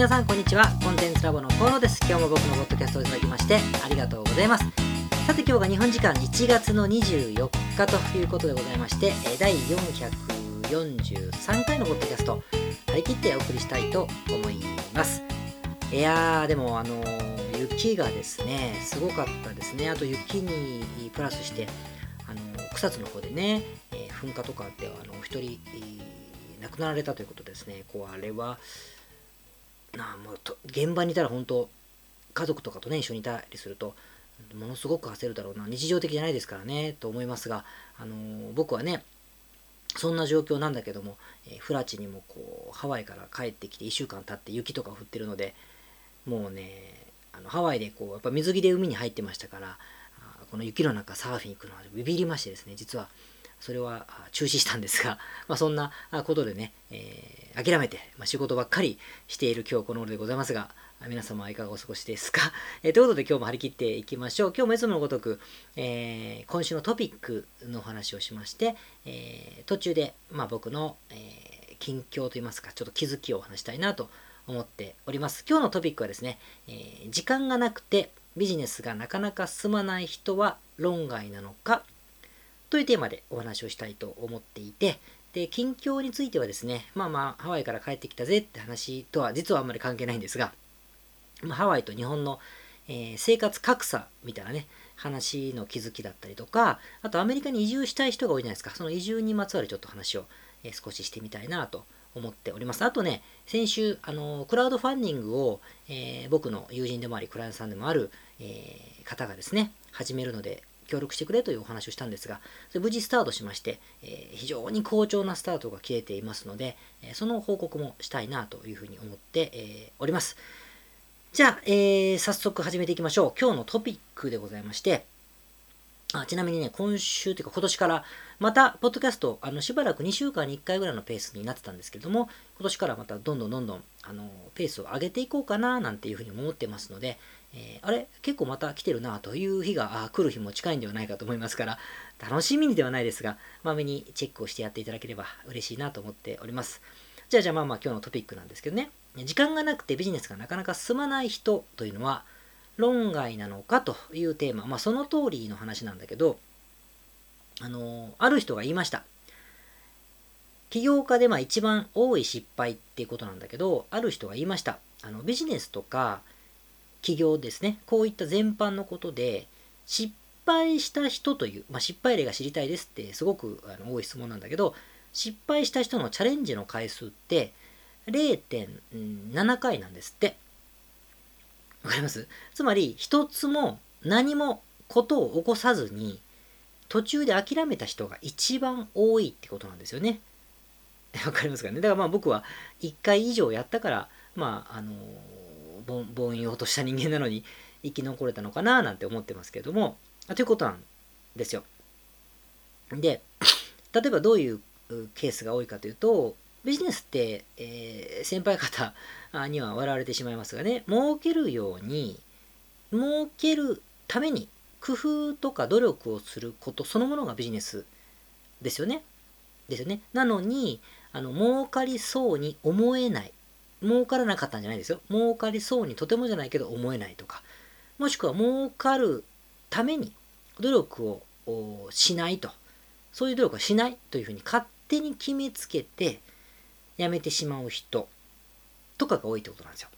皆さんこんにちは。コンテンツラボの河野です。今日も僕のポッドキャストをいただきましてありがとうございます。さて今日が日本時間1月の24日ということでございまして第443回のポッドキャスト張り切ってお送りしたいと思います。いやーでもあの雪がですねすごかったですね。あと雪にプラスしてあの草津の方でね、えー噴火とかではあのお一人えー亡くなられたということですね。こうあれはなあもうと現場にいたら本当家族とかとね一緒にいたりするとものすごく焦るだろうな日常的じゃないですからねと思いますが、あのー僕はねそんな状況なんだけども、えーフラチにもこうハワイから帰ってきて1週間経って雪とか降ってるのでもうねあのハワイでこうやっぱ水着で海に入ってましたからこの雪の中サーフィン行くのはビビりましてですね実は。それは中止したんですが、まあ、そんなことでね、えー諦めて、まあ、仕事ばっかりしている今日この頃でございますが、皆様はいかがお過ごしですか、えーということで今日も張り切っていきましょう。今日もいつものごとく、えー今週のトピックの話をしまして、え途中で、まあ、僕の、え近況といいますか、ちょっと気づきをお話したいなと思っております。今日のトピックはですね、え時間がなくてビジネスがなかなか進まない人は論外なのかというテーマでお話をしたいと思っていて、で、近況についてはですね、まあまあ、ハワイから帰ってきたぜって話とは実はあんまり関係ないんですが、まあ、ハワイと日本の、えー生活格差みたいなね、話の気づきだったりとか、あとアメリカに移住したい人が多いじゃないですか、その移住にまつわるちょっと話を、えー少ししてみたいなと思っております。あとね、先週、あのクラウドファンディングを、えー僕の友人でもあり、クライアントさんでもある、えー方がですね、始めるので、協力してくれというお話をしたんですが、それ無事スタートしまして、えー非常に好調なスタートが切れていますので、えーその報告もしたいなというふうに思って、えーおります。じゃあ、えー早速始めていきましょう。今日のトピックでございまして、あちなみにね、今週というか今年から、また、ポッドキャスト、あの、しばらく2週間に1回ぐらいのペースになってたんですけれども、今年からまたどんどんどんどん、あの、ペースを上げていこうかな、なんていうふうに思ってますので、えーあれ？結構また来てるなという日があ来る日も近いんではないかと思いますから、楽しみにではないですが、まめにチェックをしてやっていただければ嬉しいなと思っております。じゃあじゃあまあまあ今日のトピックなんですけどね、時間がなくてビジネスがなかなか進まない人というのは、論外なのかというテーマ、まあその通りの話なんだけど、あのある人が言いました。起業家でまあ一番多い失敗っていうことなんだけど、ある人が言いました。あのビジネスとか起業ですね、こういった全般のことで、失敗した人という、まあ、失敗例が知りたいですってすごくあの多い質問なんだけど、失敗した人のチャレンジの回数って0.7回なんですって。わかります？つまり、一つも何もことを起こさずに、途中で諦めた人が一番多いってことなんですよね。わかりますかね？だからまあ僕は1回以上やったから、まあ、あの凡凡庸とした人間なのに生き残れたのかななんて思ってますけども、ということなんですよ。で、例えばどういうケースが多いかというと、ビジネスって、えー先輩方には笑われてしまいますがね、儲けるように、儲けるために工夫とか努力をすることそのものがビジネスですよね。ですよね。なのに、あの、儲かりそうに思えない。儲からなかったんじゃないですよ。儲かりそうにとてもじゃないけど思えないとか。もしくは儲かるために努力をしないと。そういう努力はしないというふうに勝手に決めつけてやめてしまう人とかが多いってことなんですよ。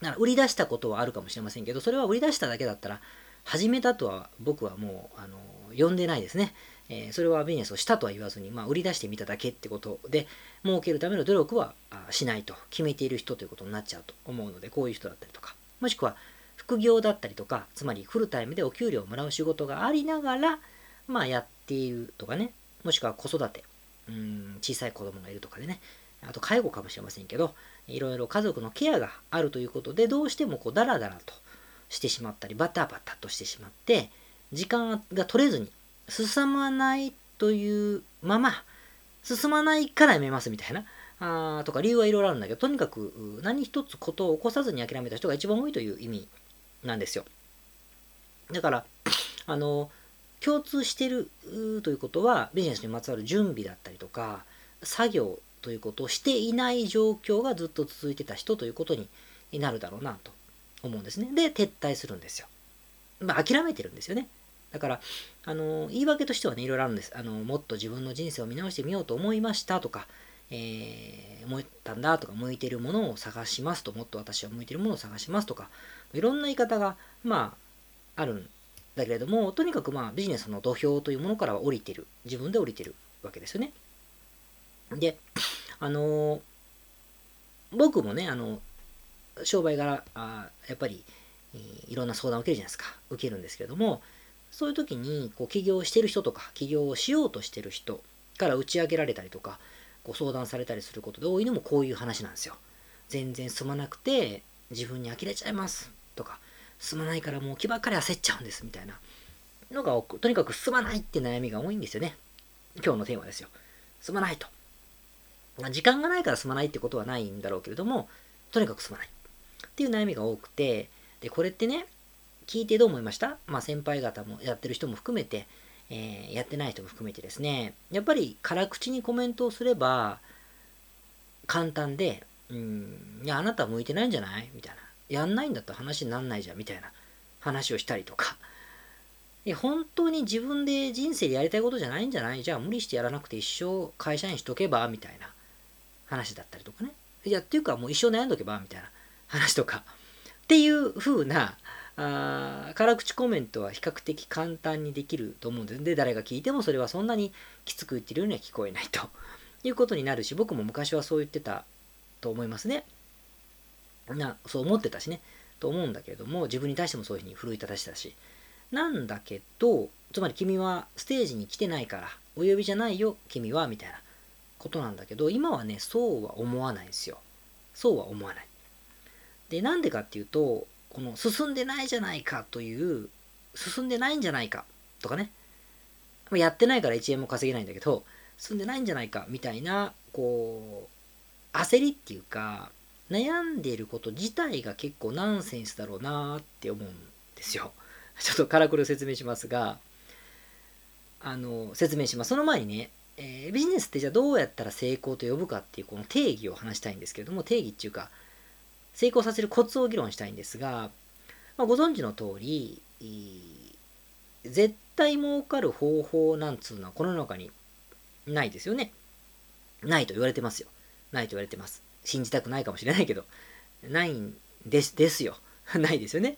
だから売り出したことはあるかもしれませんけど、それは売り出しただけだったら、始めたとは僕はもう、あの、呼んでないですね。えーそれはビジネスをしたとは言わずに、まあ、売り出してみただけってことで、儲けるための努力はしないと決めている人ということになっちゃうと思うので、こういう人だったりとか、もしくは副業だったりとか、つまりフルタイムでお給料をもらう仕事がありながら、まあ、やっているとかね、もしくは子育て、うん、小さい子供がいるとかでね、あと介護かもしれませんけど、いろいろ家族のケアがあるということで、どうしてもこうダラダラとしてしまったり、バタバタとしてしまって、時間が取れずに進まないというまま、進まないからやめますみたいな、あとか理由はいろいろあるんだけど、とにかく何一つことを起こさずに諦めた人が一番多いという意味なんですよ。だから、あの、共通してるということは、ビジネスにまつわる準備だったりとか、作業ということをしていない状況がずっと続いてた人ということになるだろうなと思うんですね。で、撤退するんですよ。まあ、諦めてるんですよね。だから、あの、言い訳としてはね、いろいろあるんです。あの、もっと自分の人生を見直してみようと思いましたとか、えー、思ったんだとか、向いてるものを探しますと、もっと私は向いてるものを探しますとか、いろんな言い方が、まあ、あるんだけれども、とにかくまあ、ビジネスの土俵というものからは降りてる。自分で降りてるわけですよね。で、あのー、僕もね、あの、商売柄、あやっぱり、いろんな相談を受けるじゃないですか。受けるんですけれども、そういう時に、こう、起業してる人とか、起業をしようとしてる人から打ち上げられたりとか、こう相談されたりすることで多いのもこういう話なんですよ。全然進まなくて、自分に呆れちゃいますとか、進まないからもう気ばっかり焦っちゃうんですみたいなのが多く、とにかく進まないって悩みが多いんですよね。今日のテーマですよ。進まないと。時間がないから進まないってことはないんだろうけれども、とにかく進まない。っていう悩みが多くて、で、これってね、聞いてどう思いました？まあ先輩方もやってる人も含めて、えー、やってない人も含めてですね、やっぱり辛口にコメントをすれば、簡単で、うん、いや、あなた向いてないんじゃない？みたいな。やんないんだったら話になんないじゃん、みたいな話をしたりとか。本当に自分で人生でやりたいことじゃないんじゃない？じゃあ無理してやらなくて一生会社員しとけば？みたいな話だったりとかね。いや、っていうかもう一生悩んどけば？みたいな話とか。っていう風な、あ辛口コメントは比較的簡単にできると思うんで。で、誰が聞いてもそれはそんなにきつく言ってるようには聞こえないということになるし、僕も昔はそう言ってたと思いますね。な、そう思ってたしね。と思うんだけれども、自分に対してもそういうふうに奮い立たしたし。なんだけど、つまり君はステージに来てないから、お呼びじゃないよ、君は、みたいなことなんだけど、今はね、そうは思わないんですよ。そうは思わない。で、なんでかっていうと、この進んでないじゃないかという、進んでないんじゃないかとかね、やってないから1円も稼げないんだけど、進んでないんじゃないかみたいな、こう、焦りっていうか、悩んでいること自体が結構ナンセンスだろうなって思うんですよ。ちょっとからくり説明しますが、あの、説明します。その前にね、えー、ビジネスってじゃあどうやったら成功と呼ぶかっていうこの定義を話したいんですけれども、定義っていうか、成功させるコツを議論したいんですが、まあ、ご存知の通り、絶対儲かる方法なんつうのはこの中にないですよね。ないと言われてますよ。ないと言われてます。信じたくないかもしれないけど、ないんです、ですよ。ないですよね。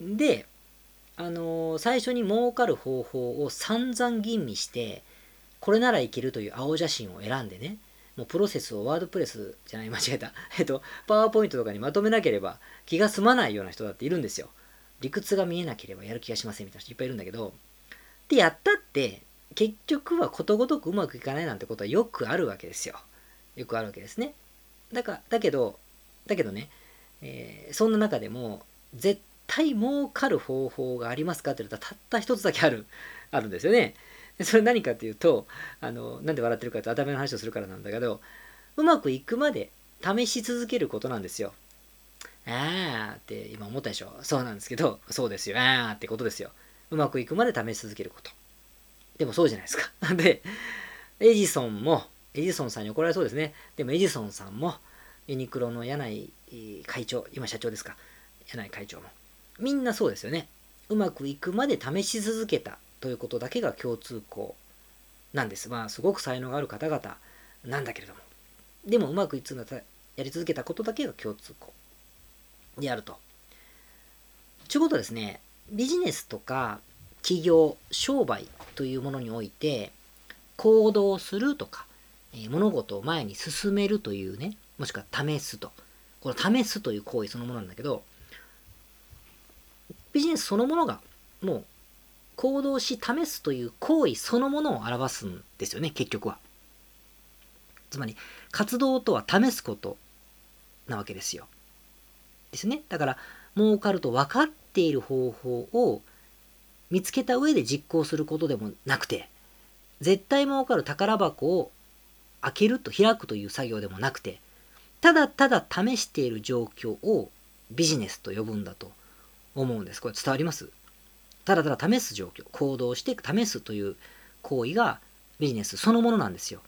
で、あのー、最初に儲かる方法を散々吟味して、これならいけるという青写真を選んでね、もうプロセスをワードプレスじゃない、間違えた。えっと、パワーポイントとかにまとめなければ気が済まないような人だっているんですよ。理屈が見えなければやる気がしませんみたいな人いっぱいいるんだけど、で、やったって、結局はことごとくうまくいかないなんてことはよくあるわけですよ。よくあるわけですね。だかだけど、だけどね、えー、そんな中でも、絶対儲かる方法がありますかって言ったら、たった一つだけある、あるんですよね。それ何かっていうと、あの、なんで笑ってるかって頭の話をするからなんだけど、うまくいくまで試し続けることなんですよ。あーって今思ったでしょそうなんですけど、そうですよ。あーってことですよ。うまくいくまで試し続けること。でもそうじゃないですか。で、エジソンも、エジソンさんに怒られそうですね。でもエジソンさんも、ユニクロの柳井会長、今社長ですか。柳井会長も。みんなそうですよね。うまくいくまで試し続けたということだけが共通項なんです。まあ、すごく才能がある方々なんだけれども。でも、うまくいつんだやり続けたことだけが共通項であると。ということですね、ビジネスとか企業、商売というものにおいて、行動するとか、え物事を前に進めるというね、もしくは試すと。この試すという行為そのものなんだけど、ビジネスそのものがもう行動し試すという行為そのものを表すんですよね、結局は。つまり、活動とは試すことなわけですよ。ですね。だから、儲かると分かっている方法を見つけた上で実行することでもなくて、絶対儲かる宝箱を開けると開くという作業でもなくて、ただただ試している状況をビジネスと呼ぶんだと思うんです。これ伝わります？ただただ試す状況、行動して試すという行為がビジネスそのものなんですよ。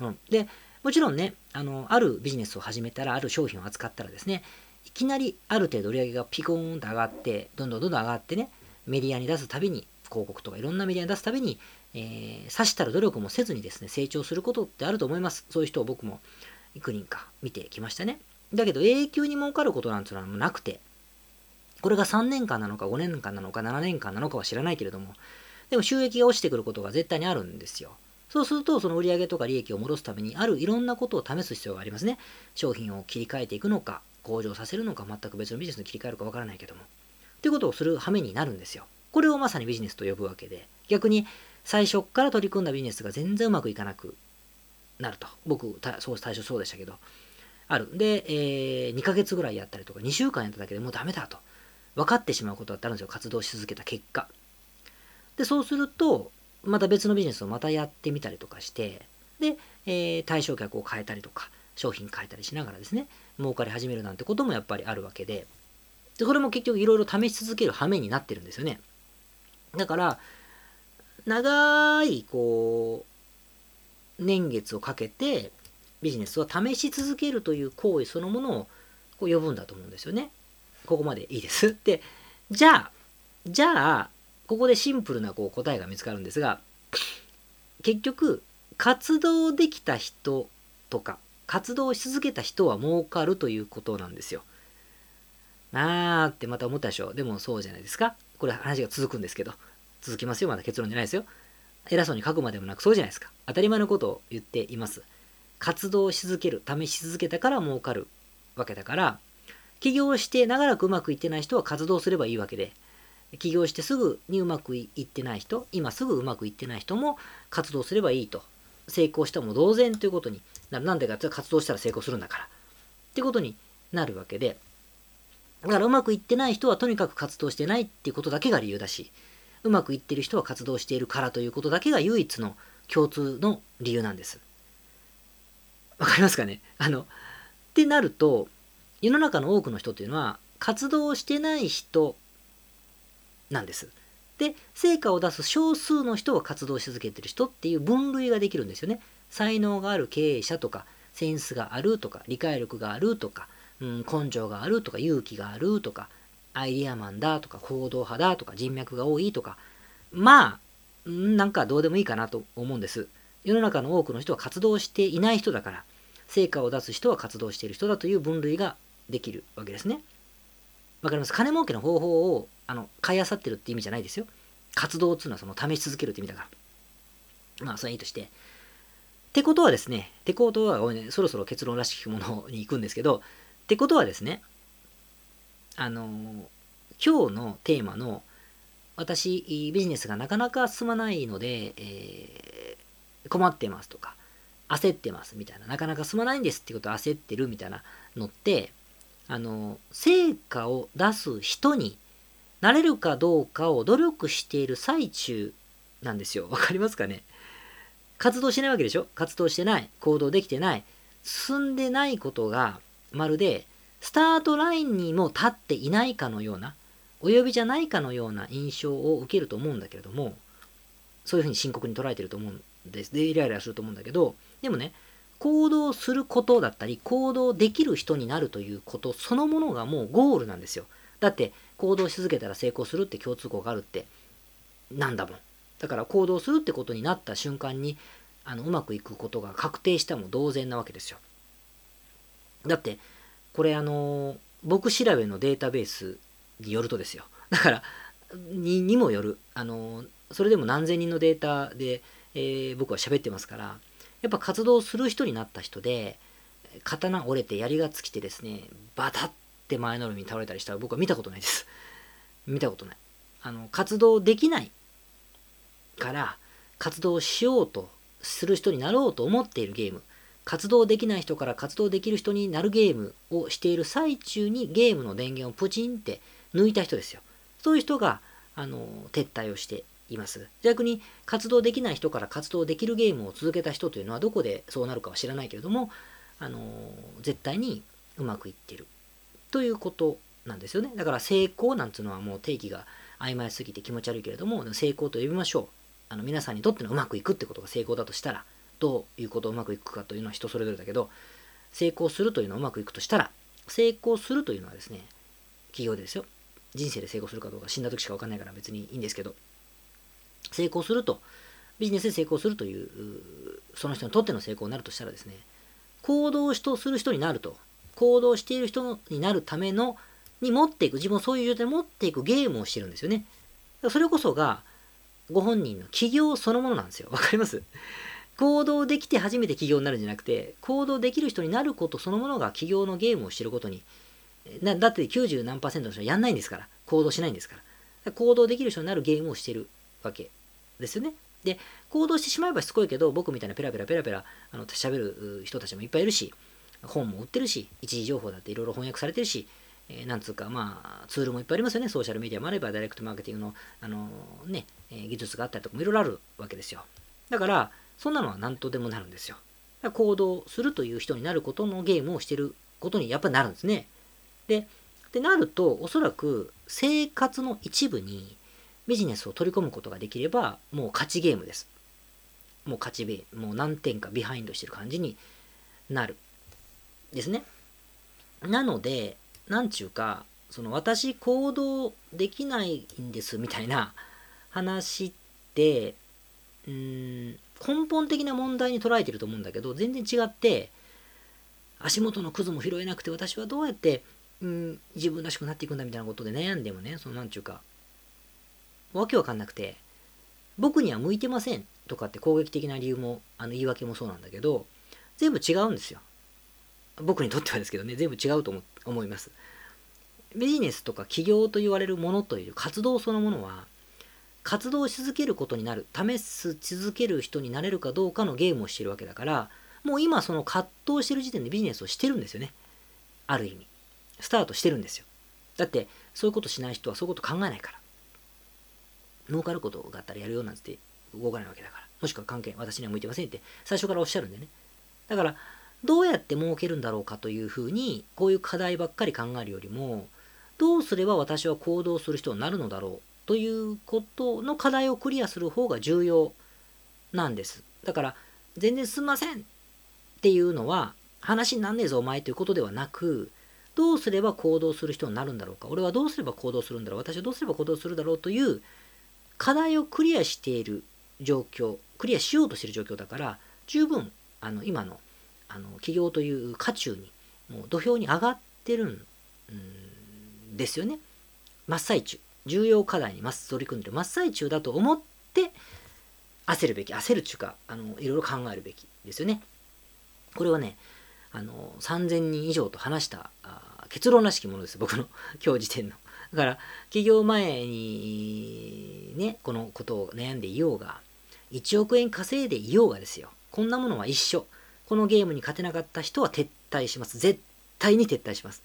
うん、で、もちろんね、あの、あるビジネスを始めたら、ある商品を扱ったらですね、いきなりある程度売り上げがピコーンと上がって、どんどんどんどん上がってね、メディアに出すたびに、広告とかいろんなメディアに出すたびに、えー、さしたる努力もせずにですね、成長することってあると思います。そういう人を僕も幾人か見てきましたね。だけど永久に儲かることなんていうのはなくて、これが3年間なのか5年間なのか7年間なのかは知らないけれども、でも収益が落ちてくることが絶対にあるんですよ。そうすると、その売上とか利益を戻すために、あるいろんなことを試す必要がありますね。商品を切り替えていくのか、向上させるのか、全く別のビジネスに切り替えるかわからないけども。ということをする羽目になるんですよ。これをまさにビジネスと呼ぶわけで、逆に最初から取り組んだビジネスが全然うまくいかなくなると。僕、そう最初そうでしたけど、ある。で、えー、2ヶ月ぐらいやったりとか、2週間やっただけでもうダメだと。分かってしまうことだってあるんですよ。活動し続けた結果。で、そうすると、また別のビジネスをまたやってみたりとかして、で、えー、対象客を変えたりとか、商品変えたりしながらですね、儲かり始めるなんてこともやっぱりあるわけで、でこれも結局いろいろ試し続ける羽目になってるんですよね。だから、長い、こう、年月をかけてビジネスを試し続けるという行為そのものをこう呼ぶんだと思うんですよね。ここまでいいです。で、じゃあ、じゃあ、ここでシンプルなこう答えが見つかるんですが、結局、活動できた人とか、活動し続けた人は儲かるということなんですよ。あーってまた思ったでしょ。でもそうじゃないですか。これ話が続くんですけど。続きますよ。まだ結論じゃないですよ。偉そうに書くまでもなくそうじゃないですか。当たり前のことを言っています。活動し続ける、試し続けたから儲かるわけだから、起業して長らくうまくいってない人は活動すればいいわけで、起業してすぐにうまくいってない人、今すぐうまくいってない人も活動すればいいと。成功したも同然ということになる。なんでかって活動したら成功するんだから。ってことになるわけで、だからうまくいってない人はとにかく活動してないっていうことだけが理由だし、うまくいってる人は活動しているからということだけが唯一の共通の理由なんです。わかりますかね？あの、ってなると、世の中の多くの人っていうのは活動してない人なんです。で、成果を出す少数の人は活動し続けてる人っていう分類ができるんですよね。才能がある経営者とか、センスがあるとか、理解力があるとか、うん、根性があるとか、勇気があるとか、アイディアマンだとか、行動派だとか、人脈が多いとか、まあ、なんかどうでもいいかなと思うんです。世の中の多くの人は活動していない人だから、成果を出す人は活動している人だという分類ができるわけですね。わかります？金儲けの方法をあの買いあさってるって意味じゃないですよ。活動っていうのはその試し続けるって意味だから。まあ、それはいいとして。ってことはですね、ってことは、ね、そろそろ結論らしきものに行くんですけど、ってことはですね、あの今日のテーマの私、ビジネスがなかなか進まないので、えー、困ってますとか、焦ってますみたいな、なかなか進まないんですってこと焦ってるみたいなのって、あの、成果を出す人になれるかどうかを努力している最中なんですよ。わかりますかね？活動してないわけでしょ？活動してない。行動できてない。進んでないことが、まるで、スタートラインにも立っていないかのような、お呼びじゃないかのような印象を受けると思うんだけれども、そういうふうに深刻に捉えてると思うんです。で、イライラすると思うんだけど、でもね、行動することだったり、行動できる人になるということそのものがもうゴールなんですよ。だって、行動し続けたら成功するって共通項があるって、なんだもん。だから行動するってことになった瞬間に、あのうまくいくことが確定したも同然なわけですよ。だって、これあの、僕調べのデータベースによるとですよ。だから、ににもよる。あの、それでも何千人のデータで、えー、僕は喋ってますから、やっぱ活動する人になった人で、刀折れて槍が尽きてですね、バタって前のめりに倒れたりしたら僕は見たことないです。見たことない。あの、活動できないから、活動しようとする人になろうと思っているゲーム。活動できない人から活動できる人になるゲームをしている最中にゲームの電源をプチンって抜いた人ですよ。そういう人が、あの、撤退をしています。逆に活動できない人から活動できるゲームを続けた人というのはどこでそうなるかは知らないけれども、あの絶対にうまくいってるということなんですよね。だから成功なんていうのはもう定義が曖昧すぎて気持ち悪いけれども、成功と呼びましょう。あの皆さんにとってのうまくいくってことが成功だとしたら、どういうことをうまくいくかというのは人それぞれだけど成功するというのはうまくいくとしたら成功するというのはですね企業でですよ。人生で成功するかどうか死んだ時しか分かんないから別にいいんですけど成功するとビジネスで成功するというその人にとっての成功になるとしたらですね行動しとする人になると行動している人になるためのに持っていく自分をそういう状態で持っていくゲームをしてるんですよね。それこそがご本人の起業そのものなんですよ。わかります？行動できて初めて起業になるんじゃなくて行動できる人になることそのものが起業のゲームをしてることになだって90何パーセントの人はやんないんですから行動しないんですから。行動できる人になるゲームをしてるわけですよね。で行動してしまえばしつこいけど僕みたいなペラペラペラペラあの喋る人たちもいっぱいいるし本も売ってるし一時情報だっていろいろ翻訳されてるし、えー、なんつうかまあツールもいっぱいありますよね。ソーシャルメディアもあればダイレクトマーケティングのあのー、ね、えー、技術があったりとかもいろいろあるわけですよ。だからそんなのは何とでもなるんですよ。行動するという人になることのゲームをしてることにやっぱなるんですね。ででなるとおそらく生活の一部にビジネスを取り込むことができればもう勝ちゲームです。もう勝ちベもう何点かビハインドしてる感じになるですね。なのでなんちゅうかその私行動できないんですみたいな話ってうーん根本的な問題に捉えてると思うんだけど全然違って足元のクズも拾えなくて私はどうやってうん自分らしくなっていくんだみたいなことで悩んでもねそのなんちゅうかわけわかんなくて僕には向いてませんとかって攻撃的な理由もあの言い訳もそうなんだけど全部違うんですよ。僕にとってはですけどね全部違うと思います。ビジネスとか起業と言われるものという活動そのものは活動し続けることになる試す続ける人になれるかどうかのゲームをしてるわけだからもう今その葛藤してる時点でビジネスをしてるんですよねある意味スタートしてるんですよだってそういうことしない人はそういうこと考えないから儲かることがあったらやるよなんて動かないわけだから。もしくは関係、私には向いてませんって最初からおっしゃるんでね。だから、どうやって儲けるんだろうかというふうに、こういう課題ばっかり考えるよりも、どうすれば私は行動する人になるのだろうということの課題をクリアする方が重要なんです。だから、全然すんませんっていうのは、話になんねえぞお前ということではなく、どうすれば行動する人になるんだろうか。俺はどうすれば行動するんだろう。私はどうすれば行動するだろうという課題をクリアしている状況クリアしようとしている状況だから十分あの今のあの企業という渦中にもう土俵に上がってるんですよね。真っ最中。重要課題にます取り組んでる真っ最中だと思って焦るべき焦るっちゅうかあのいろいろ考えるべきですよね。これはねあの3000人以上と話した結論らしきものです。僕の 今日時点の。だから起業前にねこのことを悩んでいようが1億円稼いでいようがですよ。こんなものは一緒。このゲームに勝てなかった人は撤退します。絶対に撤退します。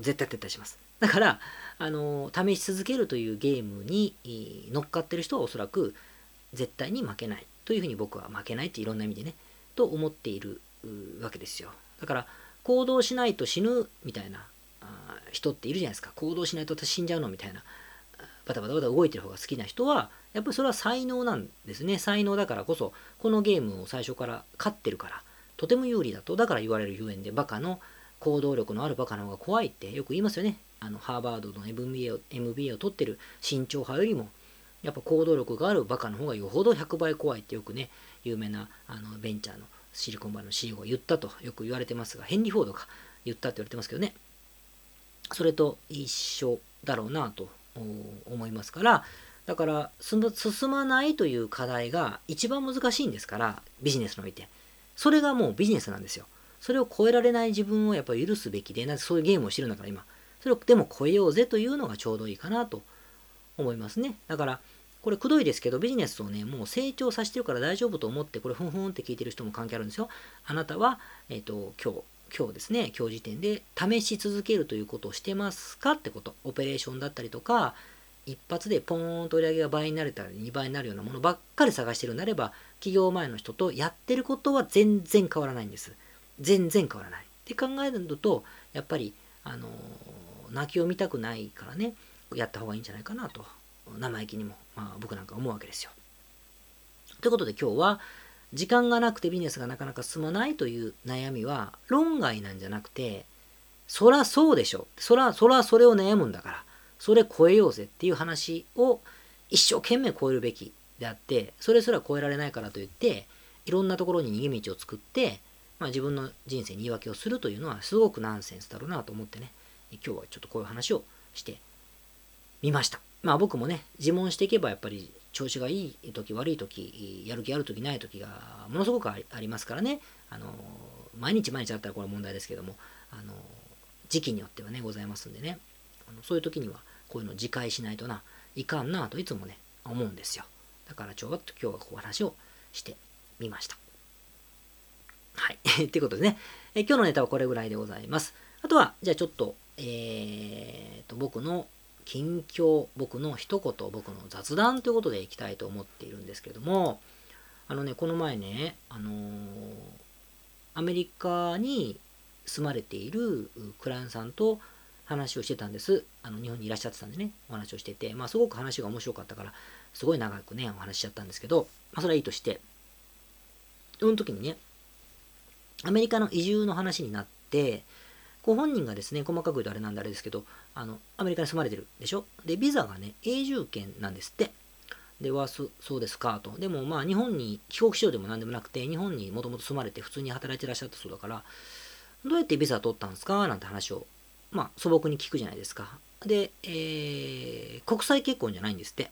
絶対撤退します。だからあの試し続けるというゲームに乗っかってる人はおそらく絶対に負けないというふうに僕は負けないっていろんな意味でねと思っているわけですよ。だから行動しないと死ぬみたいな人っているじゃないですか。行動しないと私死んじゃうのみたいなバタバタバタ動いてる方が好きな人はやっぱりそれは才能なんですね。才能だからこそこのゲームを最初から勝ってるからとても有利だとだから言われるゆえんでバカの行動力のあるバカの方が怖いってよく言いますよね。あのハーバードの MBA を MBA を取ってる慎重派よりもやっぱ行動力があるバカの方がよほど100倍怖いってよくね有名なあのベンチャーのシリコンバレーの CEO が言ったとよく言われてますがヘンリー・フォードが言ったって言われてますけどね。それと一緒だろうなと思いますからだから進まないという課題が一番難しいんですからビジネスにおいて。それがもうビジネスなんですよ。それを超えられない自分をやっぱり許すべきでなぜそういうゲームをしてるんだから今それをでも超えようぜというのがちょうどいいかなと思いますねだからこれくどいですけどビジネスをねもう成長させてるから大丈夫と思ってこれふんふんって聞いてる人も関係あるんですよあなたはえっ、ー、と今日今日ですね、今日時点で試し続けるということをしてますかってこと。オペレーションだったりとか、一発でポーンと売り上げが倍になれたら2倍になるようなものばっかり探してるなれば、企業前の人とやってることは全然変わらないんです。全然変わらない。って考えるのと、やっぱり、あの、泣きを見たくないからね、やった方がいいんじゃないかなと、生意気にも、まあ僕なんか思うわけですよ。ということで今日は、時間がなくてビジネスがなかなか進まないという悩みは論外なんじゃなくてそらそうでしょそらそらそれを悩むんだからそれ超えようぜっていう話を一生懸命超えるべきであってそれすら超えられないからといっていろんなところに逃げ道を作って、まあ、自分の人生に言い訳をするというのはすごくナンセンスだろうなと思ってね。今日はちょっとこういう話をしてみました。まあ僕もね自問していけばやっぱり調子がいい時悪い時やる気ある時ない時がものすごくありますからね。あの毎日毎日あったらこれは問題ですけどもあの時期によってはねございますんでね。あのそういう時にはこういうのを自戒しないとないかんなといつもね思うんですよ。だからちょっと今日はこう話をしてみました。はい。ということでね。え今日のネタはこれぐらいでございます。あとはじゃあちょっとえー、と僕の近況、僕の一言、僕の雑談ということでいきたいと思っているんですけども、あのね、この前ね、あのー、アメリカに住まれているクライアントさんと話をしてたんです。あの日本にいらっしゃってたんでね、お話をしてて、まあすごく話が面白かったから、すごい長くね、お話しちゃったんですけど、まあそれはいいとして、その時にね、アメリカの移住の話になって、ご本人がですね、細かく言うとあれなんであれですけど、あの、アメリカに住まれてるでしょ？で、ビザがね、永住権なんですって。で、は、そうですかと。でも、まあ、日本に帰国しようでも何でもなくて、日本にもともと住まれて普通に働いてらっしゃったそうだから、どうやってビザ取ったんですか？なんて話を、まあ、素朴に聞くじゃないですか。で、えー、国際結婚じゃないんですって。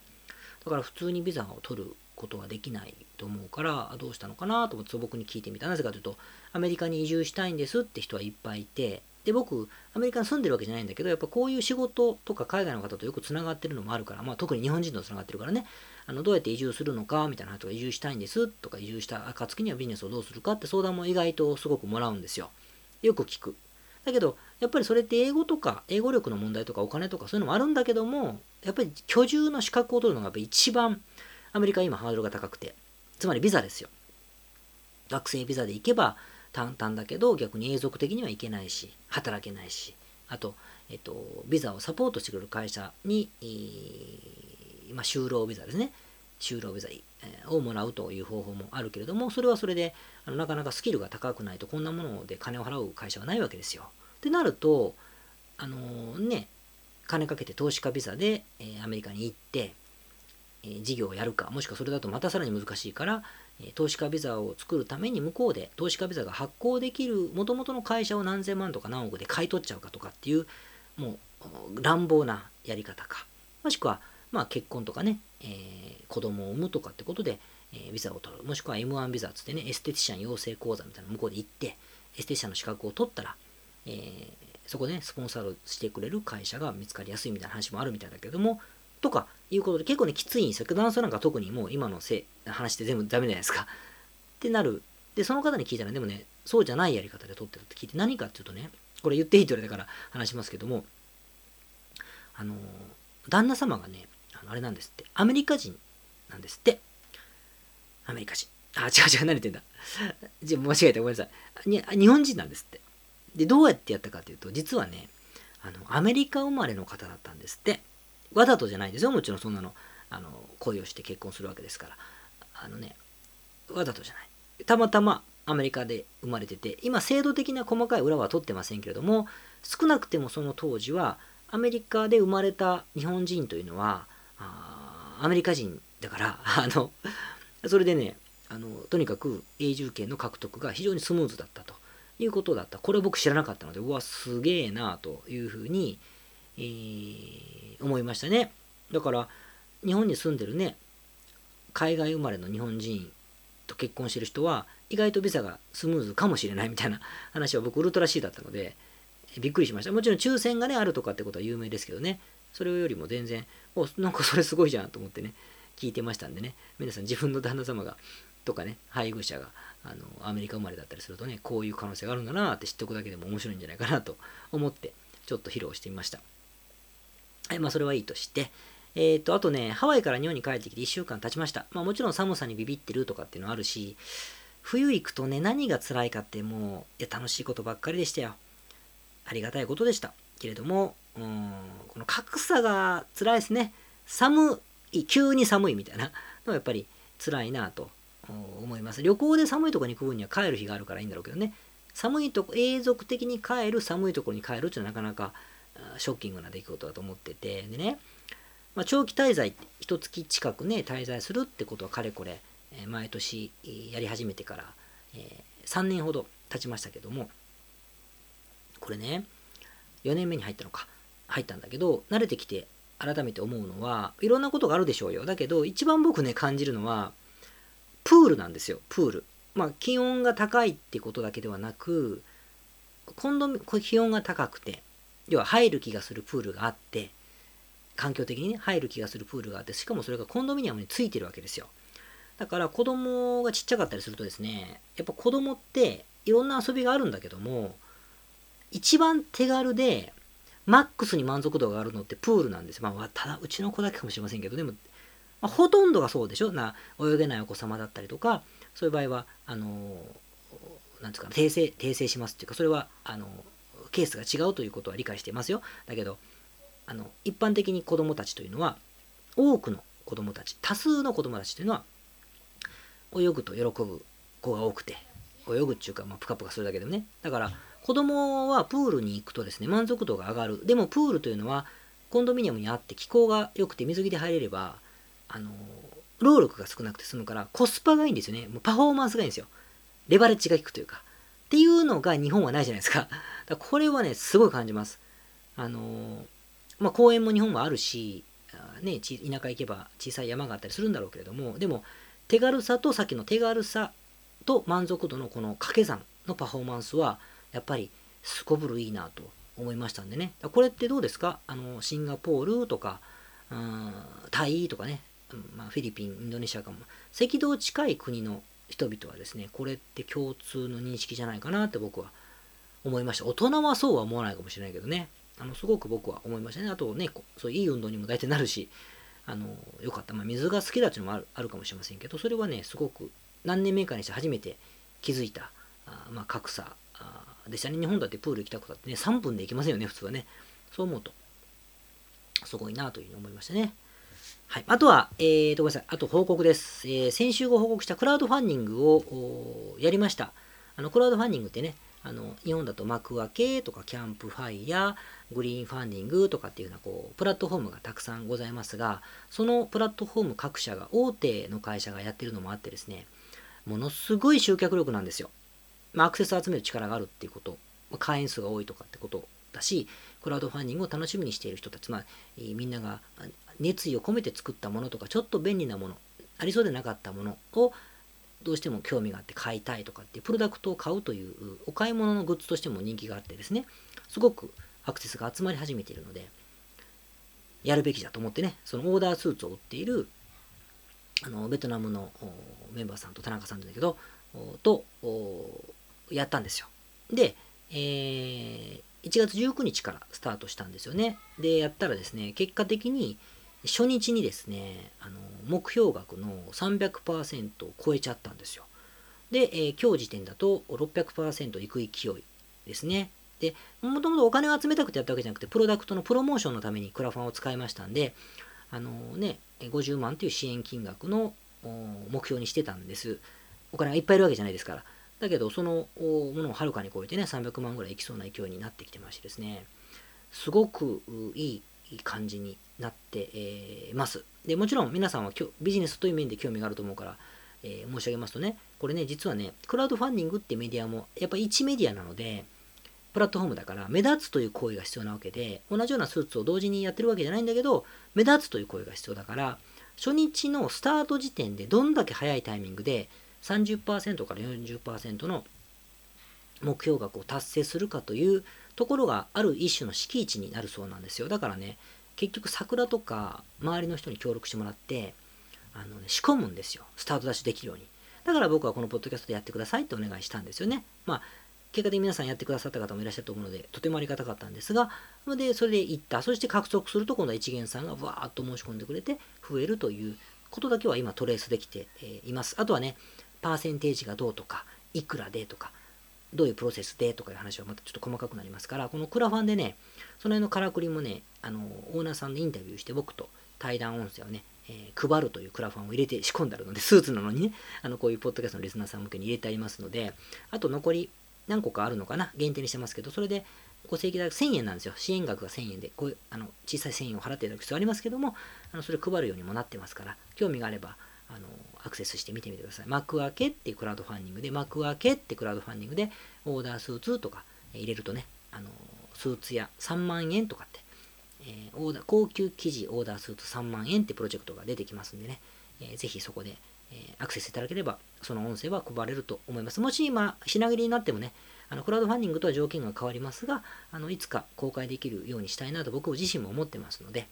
だから普通にビザを取ることはできないと思うから、どうしたのかなと思って素朴に聞いてみた。なぜかというと、アメリカに移住したいんですって人はいっぱいいて、で、僕、アメリカに住んでるわけじゃないんだけど、やっぱこういう仕事とか海外の方とよくつながってるのもあるから、まあ特に日本人とつながってるからね、あのどうやって移住するのかみたいな話とか、移住したいんですとか、移住した暁にはビジネスをどうするかって相談も意外とすごくもらうんですよ。よく聞く。だけど、やっぱりそれって英語とか、英語力の問題とかお金とかそういうのもあるんだけども、やっぱり居住の資格を取るのがやっぱ一番アメリカ今ハードルが高くて、つまりビザですよ。学生ビザで行けば、淡々だけど逆に永続的にはいけないし働けないしあと、えっと、ビザをサポートしてくれる会社に、まあ、就労ビザですね就労ビザをもらうという方法もあるけれどもそれはそれであのなかなかスキルが高くないとこんなもので金を払う会社はないわけですよ。ってなるとあのー、ね金かけて投資家ビザで、えー、アメリカに行って、事業をやるかもしくはそれだとまたさらに難しいから投資家ビザを作るために向こうで投資家ビザが発行できるもともとの会社を何千万とか何億で買い取っちゃうかとかっていうもう乱暴なやり方かもしくはまあ結婚とかね、えー、子供を産むとかってことで、えー、ビザを取るもしくは M1 ビザっつってねエステティシャン養成講座みたいな向こうで行ってエステティシャンの資格を取ったら、えー、そこで、ね、スポンサーをしてくれる会社が見つかりやすいみたいな話もあるみたいだけどもとかいうことで結構ねきついんですよ。男性なんか特にもう今のせ話って全部ダメじゃないですか。ってなる。でその方に聞いたらでもねそうじゃないやり方で取ってるって聞いて何かっていうとねこれ言っていいって言われたから話しますけどもあの旦那様がねあのあれなんですって。アメリカ人なんですって。アメリカ人。あ違う違う何言ってんだ。じゃ間違えたごめんなさい。日本人なんですって。でどうやってやったかというと実はねあのアメリカ生まれの方だったんですって。わざとじゃないですよ。もちろんそんなの。あの恋をして結婚するわけですから。あのねわざとじゃない。たまたまアメリカで生まれてて今制度的な細かい裏は取ってませんけれども少なくてもその当時はアメリカで生まれた日本人というのはアメリカ人だからあのそれでねあのとにかく永住権の獲得が非常にスムーズだったということだった。これ僕知らなかったのでうわすげえなというふうに、えー思いましたね。だから日本に住んでるね海外生まれの日本人と結婚してる人は意外とビザがスムーズかもしれないみたいな 話は僕ウルトラ C だったのでびっくりしました。もちろん抽選がねあるとかってことは有名ですけどねそれよりも全然おなんかそれすごいじゃんと思ってね聞いてましたんでね皆さん自分の旦那様がとかね配偶者があのアメリカ生まれだったりするとねこういう可能性があるんだなって知っておくだけでも面白いんじゃないかなと思ってちょっと披露してみました。はい、まあそれはいいとして、えっ、ー、と、あとね、ハワイから日本に帰ってきて1週間経ちました。まあもちろん寒さにビビってるとかっていうのはあるし、冬行くとね、何が辛いかってもう、いや、楽しいことばっかりでしたよ。ありがたいことでした。けれども、うん、この格差が辛いですね。寒い、急に寒いみたいなのはやっぱり辛いなと思います。旅行で寒いところに行く分には帰る日があるからいいんだろうけどね。寒いとこ、永続的に帰る、寒いところに帰るっていうのはなかなかショッキングな出来事だと思ってて、でね、まあ、長期滞在、一月近くね、滞在するってことはかれこれ、毎年やり始めてから、え、3年ほど経ちましたけども、これね、4年目に入ったのか、入ったんだけど、慣れてきて改めて思うのは、いろんなことがあるでしょうよ。だけど、一番僕ね、感じるのは、プールなんですよ、プール。まあ、気温が高いってことだけではなく、今度、気温が高くて、要は入る気がするプールがあって、環境的にね、入る気がするプールがあって、しかもそれがコンドミニアムについてるわけですよ。だから子供がちっちゃかったりするとですね、やっぱ子供っていろんな遊びがあるんだけども、一番手軽で、マックスに満足度があるのってプールなんですよ。まあ、ただ、うちの子だけかもしれませんけど、でも、まあ、ほとんどがそうでしょ？な、泳げないお子様だったりとか、そういう場合は、あのなんですか、訂正、訂正しますっていうか、それは、あのケースが違うということは理解していますよ。だけど、あの、一般的に子供たちというのは、多くの子供たち、多数の子供たちというのは、泳ぐと喜ぶ子が多くて、泳ぐっていうか、まあ、プカプカするだけでもね。だから、子供はプールに行くとですね、満足度が上がる。でもプールというのは、コンドミニアムにあって気候が良くて水着で入れれば、あの、労力が少なくて済むから、コスパがいいんですよね。もうパフォーマンスがいいんですよ。レバレッジが効くというか。っていうのが日本はないじゃないですか。だこれはね、すごい感じます。あの、まあ、公園も日本はあるし、ね、田舎行けば小さい山があったりするんだろうけれども、でも、手軽さとさっきの手軽さと満足度のこの掛け算のパフォーマンスは、やっぱりすこぶるいいなと思いましたんでね。これってどうですか？あの、シンガポールとか、うん、タイとかね、まあ、フィリピン、インドネシアかも、赤道近い国の人々はですね、これって共通の認識じゃないかなって僕は思いました。大人はそうは思わないかもしれないけどね。あの、すごく僕は思いましたね。あとね、そういい運動にも大体なるし、あの、よかった。まあ、水が好きだっていうのもあるあるかもしれませんけど、それはね、すごく何年目かにして初めて気づいた、あまあ、格差でしたね。日本だってプール行きたくたってね、3分で行きませんよね、普通はね。そう思うと、すごいなというふうに思いましたね。はい。あとは、えーと、ごめんなさい。あと報告です。えー、先週ご報告したクラウドファンディングをやりました。あの、クラウドファンディングってね、あの、日本だとマクアケとかキャンプファイヤー、グリーンファンディングとかっていうような、こう、プラットフォームがたくさんございますが、そのプラットフォーム各社が、大手の会社がやってるのもあってですね、ものすごい集客力なんですよ。まあ、アクセスを集める力があるっていうこと、まあ、会員数が多いとかってことだし、クラウドファンディングを楽しみにしている人たち、まあ、みんなが熱意を込めて作ったものとか、ちょっと便利なもの、ありそうでなかったものをどうしても興味があって買いたいとかっていうプロダクトを買うというお買い物のグッズとしても人気があってですね、すごくアクセスが集まり始めているので、やるべきだと思ってね、そのオーダースーツを売っているあのベトナムのメンバーさんと田中さんだけど、とやったんですよ。で、えー、1月19日からスタートしたんですよね。で、やったらですね、結果的に初日にですね、あの目標額の300%を超えちゃったんですよ。で、えー、今日時点だと600%いく勢いですね。で、もともとお金を集めたくてやったわけじゃなくて、プロダクトのプロモーションのためにクラファンを使いましたんで、あのね、50万という支援金額の目標にしてたんです。お金がいっぱいいるわけじゃないですから。だけど、そのものをはるかに超えてね、300万ぐらいいきそうな勢いになってきてましてですね、すごくいい感じになっています。で、もちろん皆さんはビジネスという面で興味があると思うから、えー、申し上げますとね、これね、実はね、クラウドファンディングってメディアも、やっぱ1メディアなので、プラットフォームだから目立つという行為が必要なわけで、同じようなスーツを同時にやってるわけじゃないんだけど、目立つという行為が必要だから、初日のスタート時点でどんだけ早いタイミングで30%から40%の目標額を達成するかというところがある一種の敷地になるそうなんですよ。だからね、結局桜とか周りの人に協力してもらって、あのね、仕込むんですよ。スタートダッシュできるように。だから僕はこのポッドキャストでやってくださいってお願いしたんですよね。まあ、結果的に皆さんやってくださった方もいらっしゃると思うので、とてもありがたかったんですが、で、それで行った。そして獲得すると、今度は一元さんがわーっと申し込んでくれて、増えるということだけは今トレースできています。あとはね、パーセンテージがどうとか、いくらでとか、どういうプロセスでとかいう話はまたちょっと細かくなりますから、このクラファンでね、その辺のからくりもね、あの、オーナーさんのインタビューして僕と対談音声をね、えー、配るというクラファンを入れて仕込んであるので、スーツなのにね、あのこういうポッドキャストのリスナーさん向けに入れてありますので、あと残り何個かあるのかな、限定にしてますけど、それでご請求いただく1000円なんですよ。支援額が1000円で、こういうあの小さい1000円を払っていただく必要ありますけども、あのそれ配るようにもなってますから、興味があれば、あのアクセスしてみてみてください。幕開けっていうクラウドファンディングで、幕開けってクラウドファンディングで、オーダースーツとか入れるとね、あのスーツや3万円とかって、えー、オーダー高級生地オーダースーツ3万円ってプロジェクトが出てきますんでね、えー、ぜひそこで、えー、アクセスいただければ、その音声は配れると思います。もし今、品切れになってもね、あのクラウドファンディングとは条件が変わりますが、あのいつか公開できるようにしたいなと僕自身も思ってますので、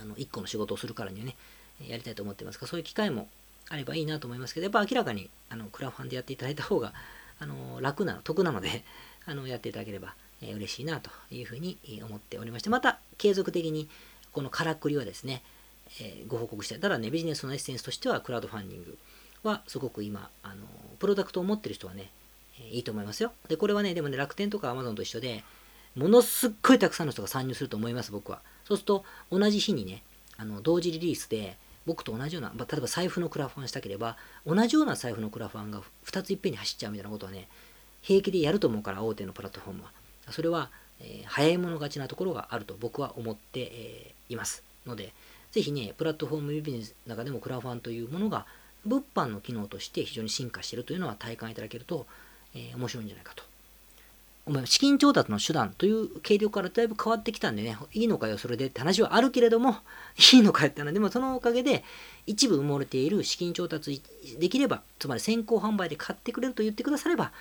あの1個の仕事をするからにはね、やりたいと思ってますが、そういう機会もあればいいなと思いますけど、やっぱ明らかにあのクラファンでやっていただいた方があの楽な、得なので、あのやっていただければ、えー、嬉しいなというふうに思っておりまして、また継続的にこのからくりはですね、えー、ご報告して、ただね、ビジネスのエッセンスとしてはクラウドファンディングはすごく今、あのプロダクトを持ってる人はね、えいいと思いますよ。で、これはね、でもね、楽天とか Amazon と一緒で、ものすっごいたくさんの人が参入すると思います、僕は。そうすると、同じ日にね、あの同時リリースで、僕と同じようなま、例えば財布のクラファンしたければ、同じような財布のクラファンが2ついっぺんに走っちゃうみたいなことはね、平気でやると思うから、大手のプラットフォームは。それは、えー、早い者勝ちなところがあると僕は思って、えー、います。ので、ぜひね、プラットフォームビジネスの中でもクラファンというものが、物販の機能として非常に進化しているというのは体感いただけると、えー、面白いんじゃないかと。資金調達の手段という計量からだいぶ変わってきたんでね、いいのかよ、それでって話はあるけれども、いいのかよって話でもそのおかげで、一部埋もれている資金調達できれば、つまり先行販売で買ってくれると言ってくだされば、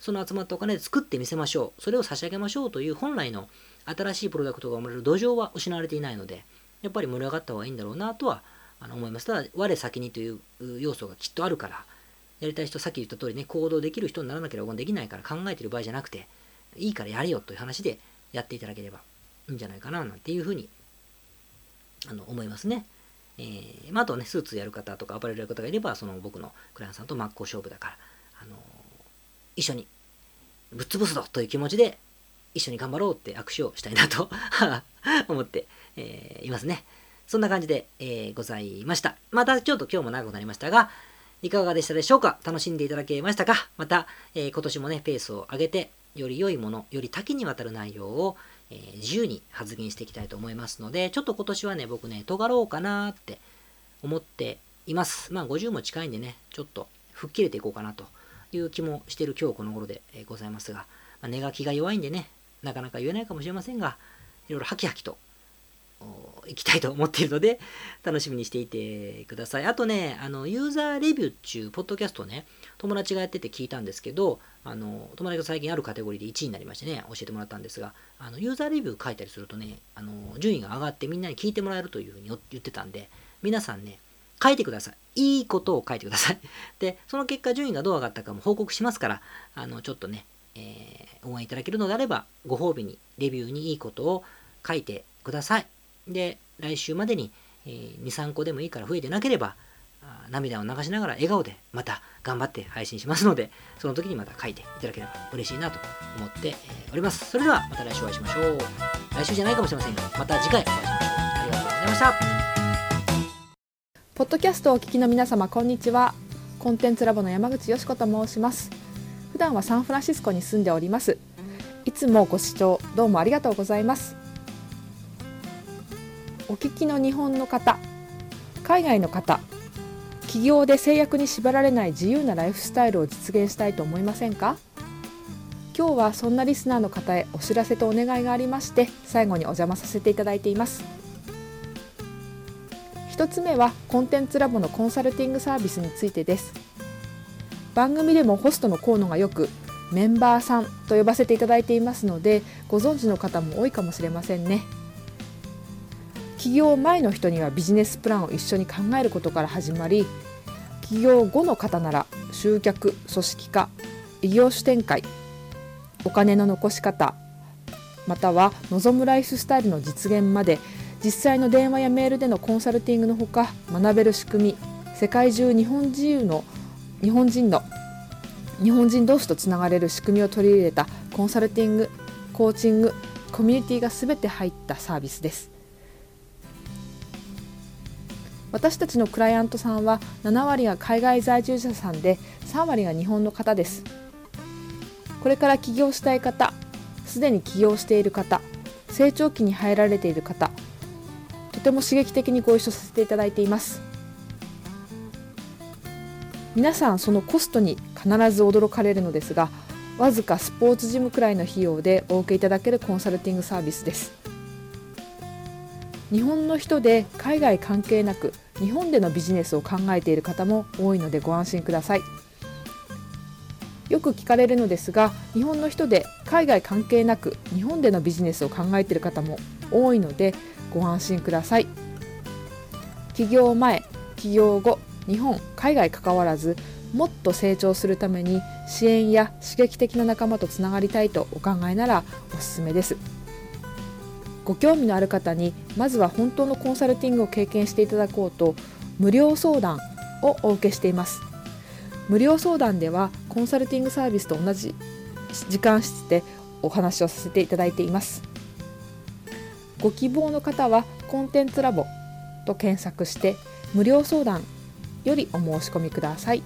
その集まったお金で作ってみせましょう。それを差し上げましょうという本来の新しいプロダクトが生まれる土壌は失われていないので、やっぱり盛り上がった方がいいんだろうなとは思います。ただ、我先にという要素がきっとあるから、やりたい人、さっき言った通りね、行動できる人にならなければできないから考えてる場合じゃなくて、いいからやれよという話でやっていただければいいんじゃないかな、なんていうふうにあの思いますね。えー、まあ、あとね、スーツやる方とかアパレルやる方がいれば、その僕のクライアントさんと真っ向勝負だから、あの一緒にぶっ潰すぞという気持ちで一緒に頑張ろうって握手をしたいなと 思って、えー、いますね。そんな感じで、えー、ございました。またちょっと今日も長くなりましたが、いかがでしたでしょうか？楽しんでいただけましたか？また、えー、今年もね、ペースを上げて、より良いもの、より多岐にわたる内容を、えー、自由に発言していきたいと思いますので、ちょっと今年はね、僕ね、尖ろうかなって思っています。まあ50も近いんでね、ちょっと吹っ切れていこうかなという気もしてる今日この頃でございますが、まあ、寝がきが弱いんでね、なかなか言えないかもしれませんが、いろいろハキハキと行きたいと思っているので、楽しみにしていてください。あとね、あの、ユーザーレビューっていうポッドキャストね、友達がやってて聞いたんですけど、あの、友達が最近あるカテゴリーで1位になりましてね、教えてもらったんですが、あの、ユーザーレビュー書いたりするとね、あの、順位が上がってみんなに聞いてもらえるというふうに言ってたんで、皆さんね、書いてください。いいことを書いてください。で、その結果順位がどう上がったかも報告しますから、あの、ちょっとね、えー、応援いただけるのであれば、ご褒美にレビューにいいことを書いてください。で、来週までに、えー、2、3個でもいいから増えてなければ、涙を流しながら笑顔でまた頑張って配信しますので、その時にまた書いていただければ嬉しいなと思っております。それではまた来週お会いしましょう。来週じゃないかもしれませんが、また次回お会いしましょう。ありがとうございました。ポッドキャストをお聞きの皆様、こんにちは。コンテンツラボの山口よし子と申します。普段はサンフランシスコに住んでおります。いつもご視聴どうもありがとうございます。お聞きの日本の方海外の方起業で制約に縛られない自由なライフスタイルを実現したいと思いませんか？今日はそんなリスナーの方へお知らせとお願いがありまして最後にお邪魔させていただいています。一つ目はコンテンツラボのコンサルティングサービスについてです。番組でもホストの河野がよくメンバーさんと呼ばせていただいていますのでご存知の方も多いかもしれませんね。起業前の人にはビジネスプランを一緒に考えることから始まり起業後の方なら集客組織化異業種展開お金の残し方または望むライフスタイルの実現まで実際の電話やメールでのコンサルティングのほか学べる仕組み世界中日本人の日本人の日本人同士とつながれる仕組みを取り入れたコンサルティングコーチングコミュニティが全て入ったサービスです。私たちのクライアントさんは7割が海外在住者さんで3割が日本の方です。これから起業したい方すでに起業している方成長期に入られている方とても刺激的にご一緒させていただいています。皆さんそのコストに必ず驚かれるのですがわずかスポーツジムくらいの費用でお受けいただけるコンサルティングサービスです。日本の人で海外関係なく日本でのビジネスを考えている方も多いのでご安心ください。よく聞かれるのですが日本の人で海外関係なく日本でのビジネスを考えている方も多いのでご安心ください。起業前起業後日本海外関わらずもっと成長するために支援や刺激的な仲間とつながりたいとお考えならおすすめです。ご興味のある方にまずは本当のコンサルティングを経験していただこうと無料相談をお受けしています。無料相談ではコンサルティングサービスと同じ時間室でお話をさせていただいています。ご希望の方はコンテンツラボと検索して無料相談よりお申し込みください。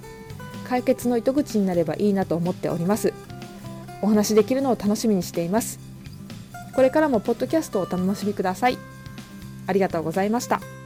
解決の糸口になればいいなと思っております。お話できるのを楽しみにしています。これからもポッドキャストをお楽しみくださいありがとうございました。